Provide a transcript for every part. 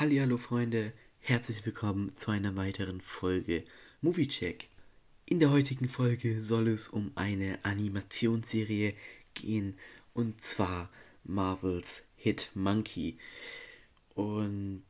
Hallo Freunde, herzlich willkommen zu einer weiteren Folge Movie Check. In der heutigen Folge soll es um eine Animationsserie gehen und zwar Marvels Hit Monkey. Und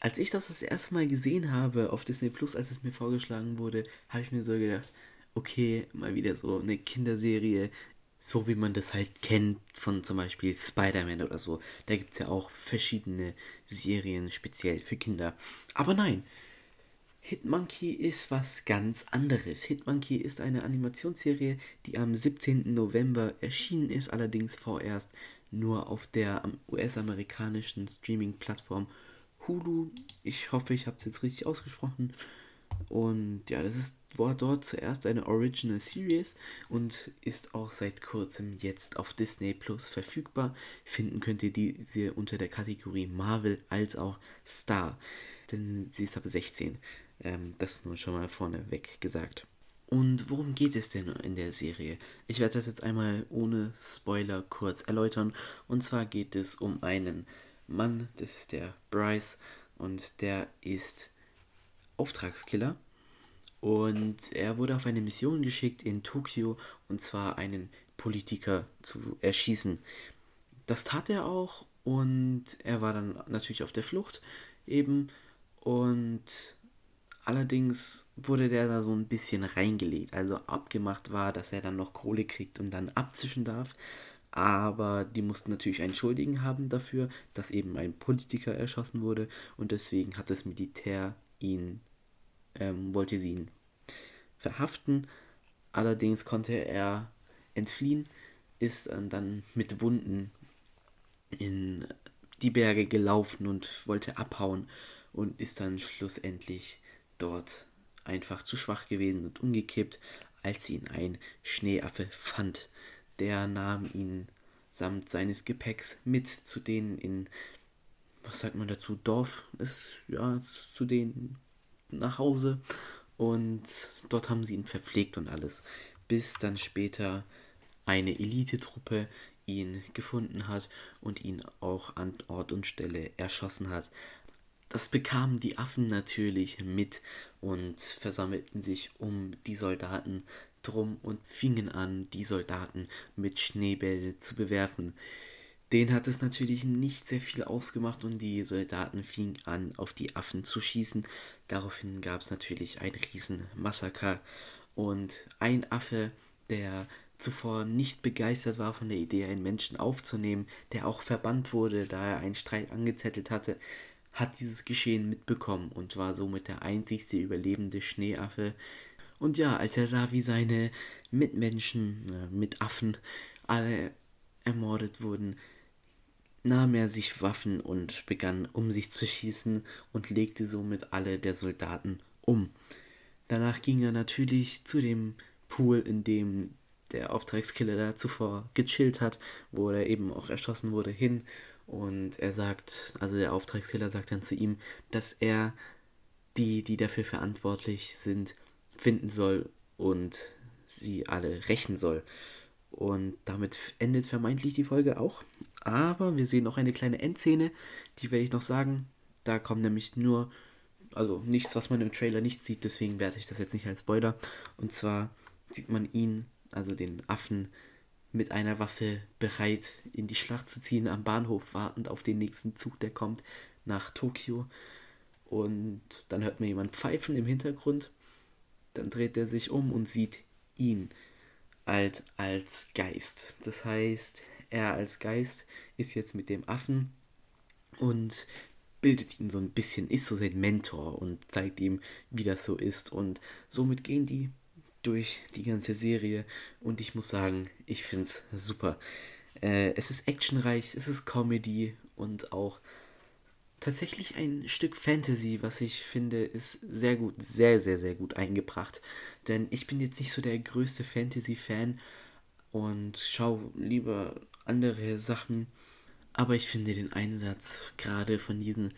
als ich das das erste Mal gesehen habe auf Disney Plus, als es mir vorgeschlagen wurde, habe ich mir so gedacht, okay, mal wieder so eine Kinderserie, so wie man das halt kennt von zum Beispiel Spider-Man oder so. Da gibt es ja auch verschiedene Serien speziell für Kinder. Aber nein, Hitmonkey ist was ganz anderes. Hitmonkey ist eine Animationsserie, die am 17. November erschienen ist, allerdings vorerst nur auf der US-amerikanischen Streaming-Plattform Hulu. Ich hoffe, ich habe es jetzt richtig ausgesprochen. Und ja, das ist, war dort zuerst eine Original Series und ist auch seit kurzem jetzt auf Disney Plus verfügbar. Finden könnt ihr diese unter der Kategorie Marvel als auch Star. Denn sie ist ab 16. Ähm, das nur schon mal vorneweg gesagt. Und worum geht es denn in der Serie? Ich werde das jetzt einmal ohne Spoiler kurz erläutern. Und zwar geht es um einen Mann, das ist der Bryce, und der ist Auftragskiller. Und er wurde auf eine Mission geschickt in Tokio, und zwar einen Politiker zu erschießen. Das tat er auch und er war dann natürlich auf der Flucht eben und Allerdings wurde der da so ein bisschen reingelegt. Also abgemacht war, dass er dann noch Kohle kriegt und dann abzischen darf. Aber die mussten natürlich einen Schuldigen haben dafür, dass eben ein Politiker erschossen wurde. Und deswegen hat das Militär ihn, ähm, wollte sie ihn verhaften. Allerdings konnte er entfliehen, ist dann mit Wunden in die Berge gelaufen und wollte abhauen und ist dann schlussendlich dort einfach zu schwach gewesen und umgekippt, als ihn ein Schneeaffe fand. Der nahm ihn samt seines Gepäcks mit zu denen in, was sagt man dazu, Dorf ist, ja, zu denen nach Hause. Und dort haben sie ihn verpflegt und alles, bis dann später eine Elitetruppe ihn gefunden hat und ihn auch an Ort und Stelle erschossen hat. Das bekamen die Affen natürlich mit und versammelten sich um die Soldaten drum und fingen an, die Soldaten mit Schneebälle zu bewerfen. Den hat es natürlich nicht sehr viel ausgemacht und die Soldaten fingen an, auf die Affen zu schießen. Daraufhin gab es natürlich ein Riesenmassaker und ein Affe, der zuvor nicht begeistert war von der Idee, einen Menschen aufzunehmen, der auch verbannt wurde, da er einen Streit angezettelt hatte, hat dieses Geschehen mitbekommen und war somit der einzigste überlebende Schneeaffe. Und ja, als er sah, wie seine Mitmenschen, äh, Mitaffen, alle ermordet wurden, nahm er sich Waffen und begann um sich zu schießen und legte somit alle der Soldaten um. Danach ging er natürlich zu dem Pool, in dem der Auftragskiller da zuvor gechillt hat, wo er eben auch erschossen wurde, hin und er sagt, also der Auftragskiller sagt dann zu ihm, dass er die, die dafür verantwortlich sind, finden soll und sie alle rächen soll. Und damit endet vermeintlich die Folge auch. Aber wir sehen noch eine kleine Endszene, die werde ich noch sagen. Da kommt nämlich nur, also nichts, was man im Trailer nicht sieht, deswegen werde ich das jetzt nicht als Spoiler. Und zwar sieht man ihn, also den Affen, mit einer Waffe bereit in die Schlacht zu ziehen, am Bahnhof wartend auf den nächsten Zug, der kommt nach Tokio. Und dann hört man jemand pfeifen im Hintergrund. Dann dreht er sich um und sieht ihn als, als Geist. Das heißt, er als Geist ist jetzt mit dem Affen und bildet ihn so ein bisschen, ist so sein Mentor und zeigt ihm, wie das so ist. Und somit gehen die durch die ganze Serie und ich muss sagen, ich finde es super. Äh, es ist actionreich, es ist Comedy und auch tatsächlich ein Stück Fantasy, was ich finde, ist sehr gut, sehr, sehr, sehr gut eingebracht. Denn ich bin jetzt nicht so der größte Fantasy-Fan und schaue lieber andere Sachen. Aber ich finde den Einsatz gerade von diesen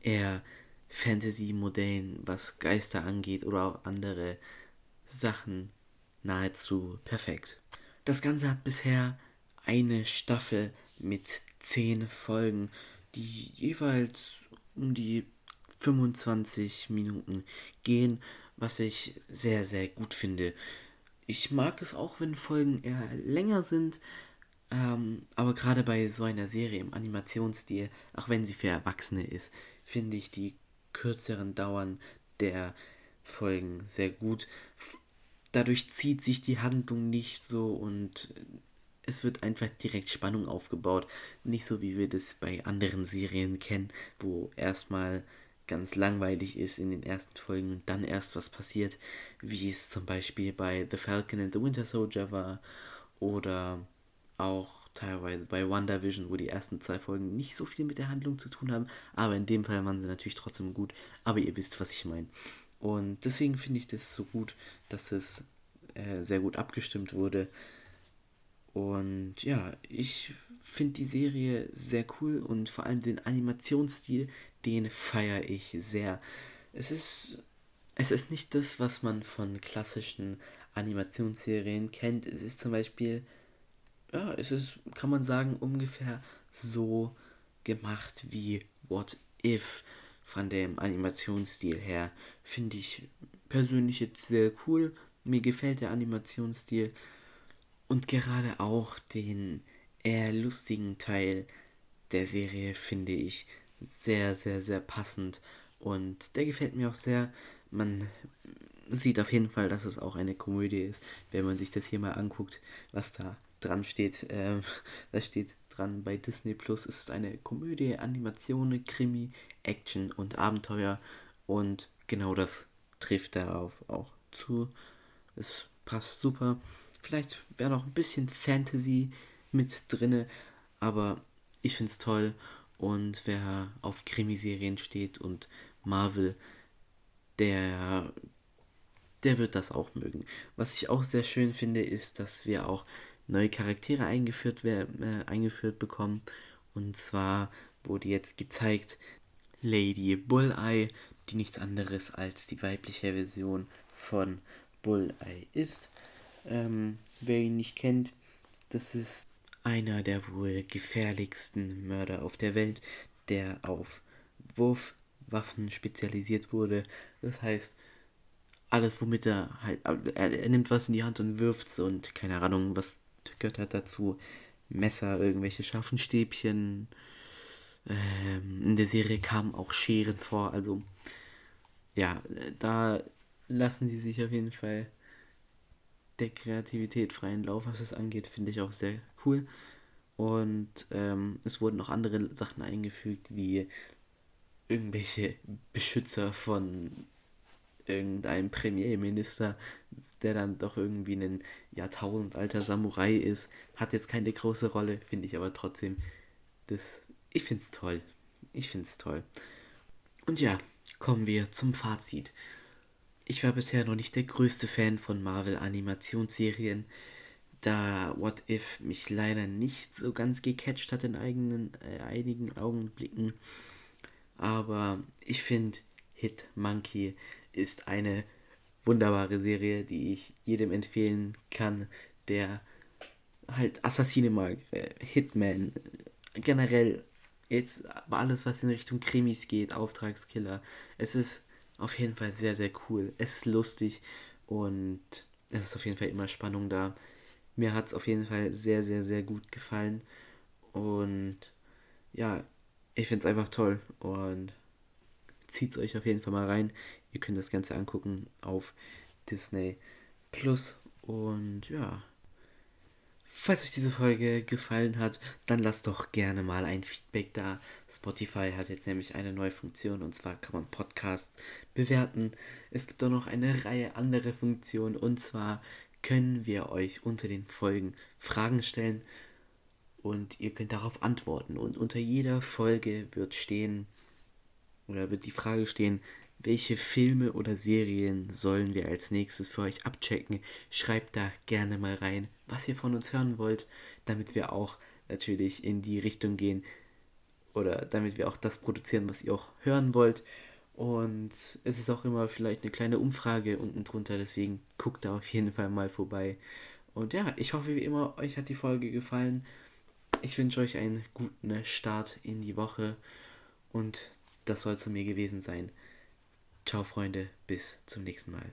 eher Fantasy-Modellen, was Geister angeht oder auch andere Sachen nahezu perfekt. Das Ganze hat bisher eine Staffel mit zehn Folgen, die jeweils um die 25 Minuten gehen, was ich sehr, sehr gut finde. Ich mag es auch, wenn Folgen eher länger sind, ähm, aber gerade bei so einer Serie im Animationsstil, auch wenn sie für Erwachsene ist, finde ich die kürzeren Dauern der Folgen sehr gut. Dadurch zieht sich die Handlung nicht so und es wird einfach direkt Spannung aufgebaut. Nicht so wie wir das bei anderen Serien kennen, wo erstmal ganz langweilig ist in den ersten Folgen und dann erst was passiert, wie es zum Beispiel bei The Falcon and the Winter Soldier war oder auch teilweise bei WandaVision, wo die ersten zwei Folgen nicht so viel mit der Handlung zu tun haben, aber in dem Fall waren sie natürlich trotzdem gut, aber ihr wisst, was ich meine. Und deswegen finde ich das so gut, dass es äh, sehr gut abgestimmt wurde. Und ja, ich finde die Serie sehr cool und vor allem den Animationsstil, den feiere ich sehr. Es ist, es ist nicht das, was man von klassischen Animationsserien kennt. Es ist zum Beispiel, ja, es ist, kann man sagen, ungefähr so gemacht wie What If von dem Animationsstil her. Finde ich persönlich jetzt sehr cool. Mir gefällt der Animationsstil und gerade auch den eher lustigen Teil der Serie finde ich sehr, sehr, sehr passend und der gefällt mir auch sehr. Man sieht auf jeden Fall, dass es auch eine Komödie ist, wenn man sich das hier mal anguckt, was da dran steht. Ähm, da steht dran bei Disney Plus. Es ist eine Komödie, Animation, Krimi, Action und Abenteuer und genau das trifft darauf auch zu. Es passt super. Vielleicht wäre noch ein bisschen Fantasy mit drinne, aber ich finde es toll und wer auf Krimiserien steht und Marvel, der, der wird das auch mögen. Was ich auch sehr schön finde, ist, dass wir auch neue Charaktere eingeführt, äh, eingeführt bekommen. Und zwar wurde jetzt gezeigt Lady Bulleye, die nichts anderes als die weibliche Version von Bulleye ist. Ähm, wer ihn nicht kennt, das ist einer der wohl gefährlichsten Mörder auf der Welt, der auf Wurfwaffen spezialisiert wurde. Das heißt, alles, womit er halt, er, er nimmt was in die Hand und wirft und keine Ahnung, was gehört halt dazu. Messer, irgendwelche scharfen Stäbchen. Ähm, in der Serie kamen auch Scheren vor, also ja, da lassen sie sich auf jeden Fall der Kreativität freien Lauf, was das angeht, finde ich auch sehr cool. Und ähm, es wurden noch andere Sachen eingefügt, wie irgendwelche Beschützer von irgendeinem Premierminister, der dann doch irgendwie ein Jahrtausendalter Samurai ist. Hat jetzt keine große Rolle, finde ich aber trotzdem. Das, ich finde es toll. Ich finde es toll. Und ja, kommen wir zum Fazit. Ich war bisher noch nicht der größte Fan von Marvel-Animationsserien da What If mich leider nicht so ganz gecatcht hat in eigenen, äh, einigen Augenblicken. Aber ich finde, Hit Monkey ist eine wunderbare Serie, die ich jedem empfehlen kann, der halt Assassine mag, äh, Hitman, generell jetzt alles, was in Richtung Krimis geht, Auftragskiller. Es ist auf jeden Fall sehr, sehr cool. Es ist lustig und es ist auf jeden Fall immer Spannung da. Mir hat es auf jeden Fall sehr, sehr, sehr gut gefallen. Und ja, ich finde es einfach toll. Und zieht es euch auf jeden Fall mal rein. Ihr könnt das Ganze angucken auf Disney Plus. Und ja, falls euch diese Folge gefallen hat, dann lasst doch gerne mal ein Feedback da. Spotify hat jetzt nämlich eine neue Funktion und zwar kann man Podcasts bewerten. Es gibt auch noch eine Reihe andere Funktionen und zwar können wir euch unter den Folgen Fragen stellen und ihr könnt darauf antworten. Und unter jeder Folge wird stehen oder wird die Frage stehen, welche Filme oder Serien sollen wir als nächstes für euch abchecken? Schreibt da gerne mal rein, was ihr von uns hören wollt, damit wir auch natürlich in die Richtung gehen oder damit wir auch das produzieren, was ihr auch hören wollt. Und es ist auch immer vielleicht eine kleine Umfrage unten drunter, deswegen guckt da auf jeden Fall mal vorbei. Und ja, ich hoffe wie immer, euch hat die Folge gefallen. Ich wünsche euch einen guten Start in die Woche und das soll es von mir gewesen sein. Ciao Freunde, bis zum nächsten Mal.